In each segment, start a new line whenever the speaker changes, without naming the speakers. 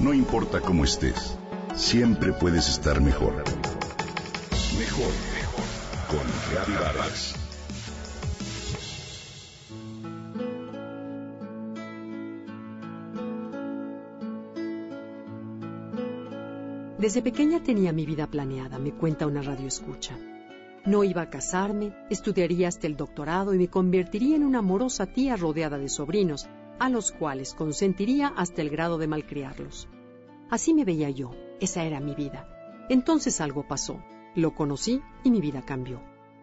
No importa cómo estés, siempre puedes estar mejor. Mejor, mejor. Con Reavivadas.
Desde pequeña tenía mi vida planeada, me cuenta una radio escucha. No iba a casarme, estudiaría hasta el doctorado y me convertiría en una amorosa tía rodeada de sobrinos, a los cuales consentiría hasta el grado de malcriarlos. Así me veía yo, esa era mi vida. Entonces algo pasó, lo conocí y mi vida cambió.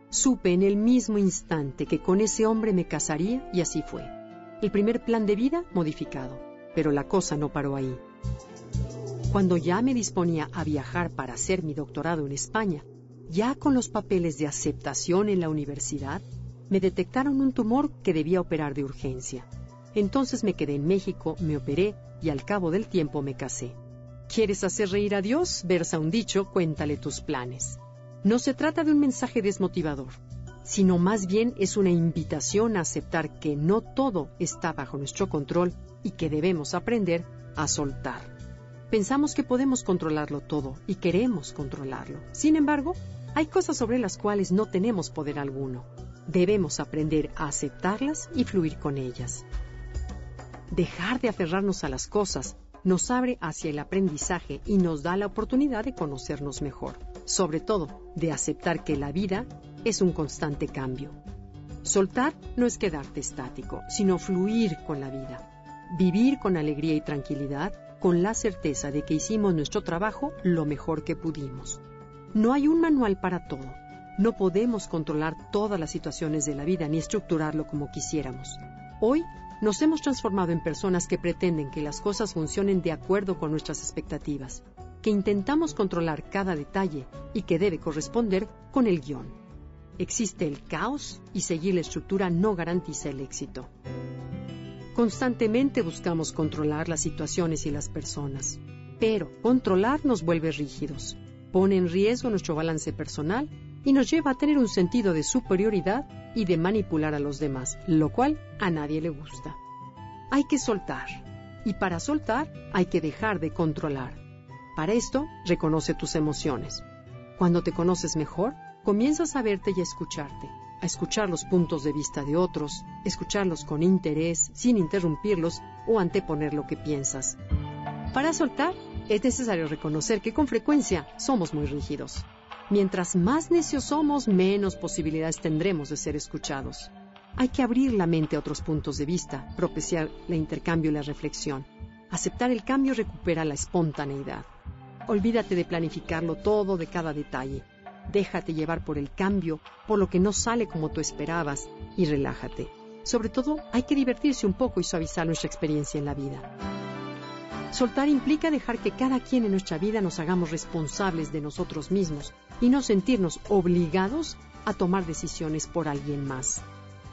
Supe en el mismo instante que con ese hombre me casaría y así fue. El primer plan de vida modificado, pero la cosa no paró ahí. Cuando ya me disponía a viajar para hacer mi doctorado en España, ya con los papeles de aceptación en la universidad, me detectaron un tumor que debía operar de urgencia. Entonces me quedé en México, me operé y al cabo del tiempo me casé. ¿Quieres hacer reír a Dios? Versa un dicho, cuéntale tus planes. No se trata de un mensaje desmotivador, sino más bien es una invitación a aceptar que no todo está bajo nuestro control y que debemos aprender a soltar. Pensamos que podemos controlarlo todo y queremos controlarlo. Sin embargo, hay cosas sobre las cuales no tenemos poder alguno. Debemos aprender a aceptarlas y fluir con ellas. Dejar de aferrarnos a las cosas nos abre hacia el aprendizaje y nos da la oportunidad de conocernos mejor. Sobre todo, de aceptar que la vida es un constante cambio. Soltar no es quedarte estático, sino fluir con la vida. Vivir con alegría y tranquilidad con la certeza de que hicimos nuestro trabajo lo mejor que pudimos. No hay un manual para todo. No podemos controlar todas las situaciones de la vida ni estructurarlo como quisiéramos. Hoy nos hemos transformado en personas que pretenden que las cosas funcionen de acuerdo con nuestras expectativas, que intentamos controlar cada detalle y que debe corresponder con el guion. Existe el caos y seguir la estructura no garantiza el éxito. Constantemente buscamos controlar las situaciones y las personas, pero controlar nos vuelve rígidos, pone en riesgo nuestro balance personal y nos lleva a tener un sentido de superioridad y de manipular a los demás, lo cual a nadie le gusta. Hay que soltar, y para soltar hay que dejar de controlar. Para esto, reconoce tus emociones. Cuando te conoces mejor, comienzas a verte y a escucharte, a escuchar los puntos de vista de otros, escucharlos con interés, sin interrumpirlos o anteponer lo que piensas. Para soltar, es necesario reconocer que con frecuencia somos muy rígidos. Mientras más necios somos, menos posibilidades tendremos de ser escuchados. Hay que abrir la mente a otros puntos de vista, propiciar el intercambio y la reflexión. Aceptar el cambio recupera la espontaneidad. Olvídate de planificarlo todo de cada detalle déjate llevar por el cambio, por lo que no sale como tú esperabas y relájate. Sobre todo, hay que divertirse un poco y suavizar nuestra experiencia en la vida. Soltar implica dejar que cada quien en nuestra vida nos hagamos responsables de nosotros mismos y no sentirnos obligados a tomar decisiones por alguien más.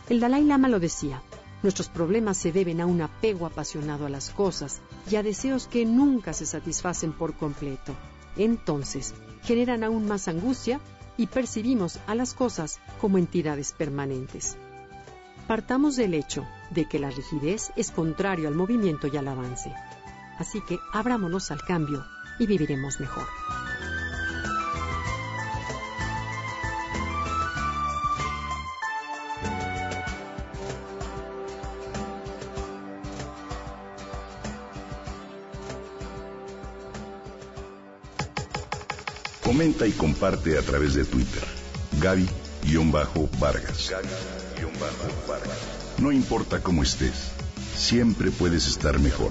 El Dalai Lama lo decía, nuestros problemas se deben a un apego apasionado a las cosas y a deseos que nunca se satisfacen por completo. Entonces, generan aún más angustia y percibimos a las cosas como entidades permanentes. Partamos del hecho de que la rigidez es contrario al movimiento y al avance. Así que abrámonos al cambio y viviremos mejor.
Comenta y comparte a través de Twitter. Gaby-Vargas. No importa cómo estés, siempre puedes estar mejor.